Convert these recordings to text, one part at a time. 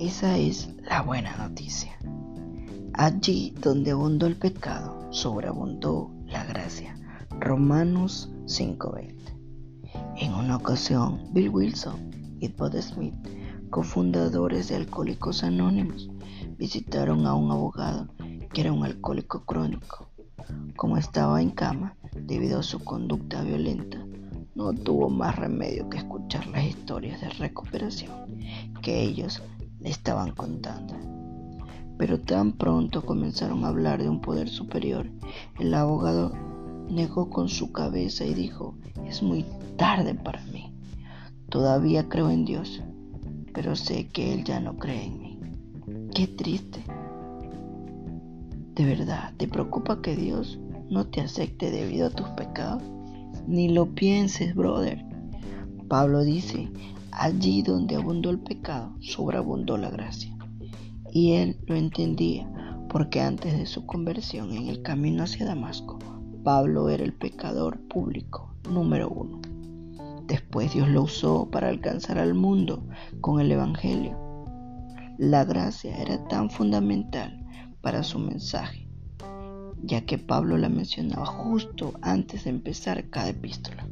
Esa es la buena noticia. Allí donde abundó el pecado, sobreabundó la gracia. Romanos 5:20. En una ocasión, Bill Wilson y Bud Smith, cofundadores de Alcohólicos Anónimos, visitaron a un abogado que era un alcohólico crónico. Como estaba en cama debido a su conducta violenta, no tuvo más remedio que escuchar las historias de recuperación que ellos estaban contando. Pero tan pronto comenzaron a hablar de un poder superior, el abogado negó con su cabeza y dijo, es muy tarde para mí. Todavía creo en Dios, pero sé que Él ya no cree en mí. Qué triste. ¿De verdad te preocupa que Dios no te acepte debido a tus pecados? Ni lo pienses, brother. Pablo dice, allí donde abundó el pecado, sobreabundó la gracia. Y él lo entendía, porque antes de su conversión en el camino hacia Damasco, Pablo era el pecador público número uno. Después Dios lo usó para alcanzar al mundo con el Evangelio. La gracia era tan fundamental para su mensaje, ya que Pablo la mencionaba justo antes de empezar cada epístola.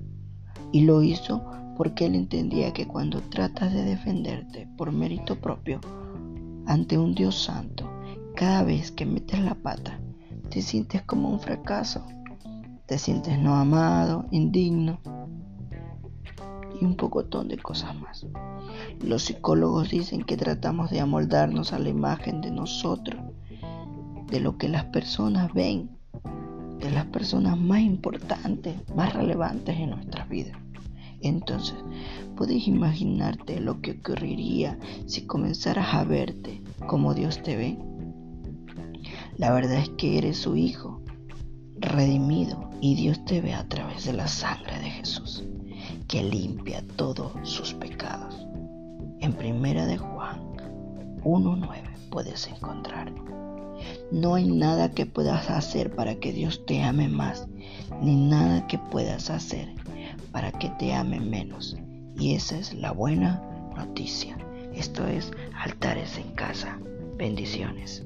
Y lo hizo porque él entendía que cuando tratas de defenderte por mérito propio ante un Dios santo, cada vez que metes la pata, te sientes como un fracaso te sientes no amado, indigno y un pocotón de cosas más. Los psicólogos dicen que tratamos de amoldarnos a la imagen de nosotros, de lo que las personas ven, de las personas más importantes, más relevantes en nuestras vidas. Entonces, ¿puedes imaginarte lo que ocurriría si comenzaras a verte como Dios te ve? La verdad es que eres su hijo redimido y Dios te ve a través de la sangre de Jesús que limpia todos sus pecados. En primera de Juan 1.9 puedes encontrar. No hay nada que puedas hacer para que Dios te ame más, ni nada que puedas hacer para que te ame menos. Y esa es la buena noticia. Esto es altares en casa. Bendiciones.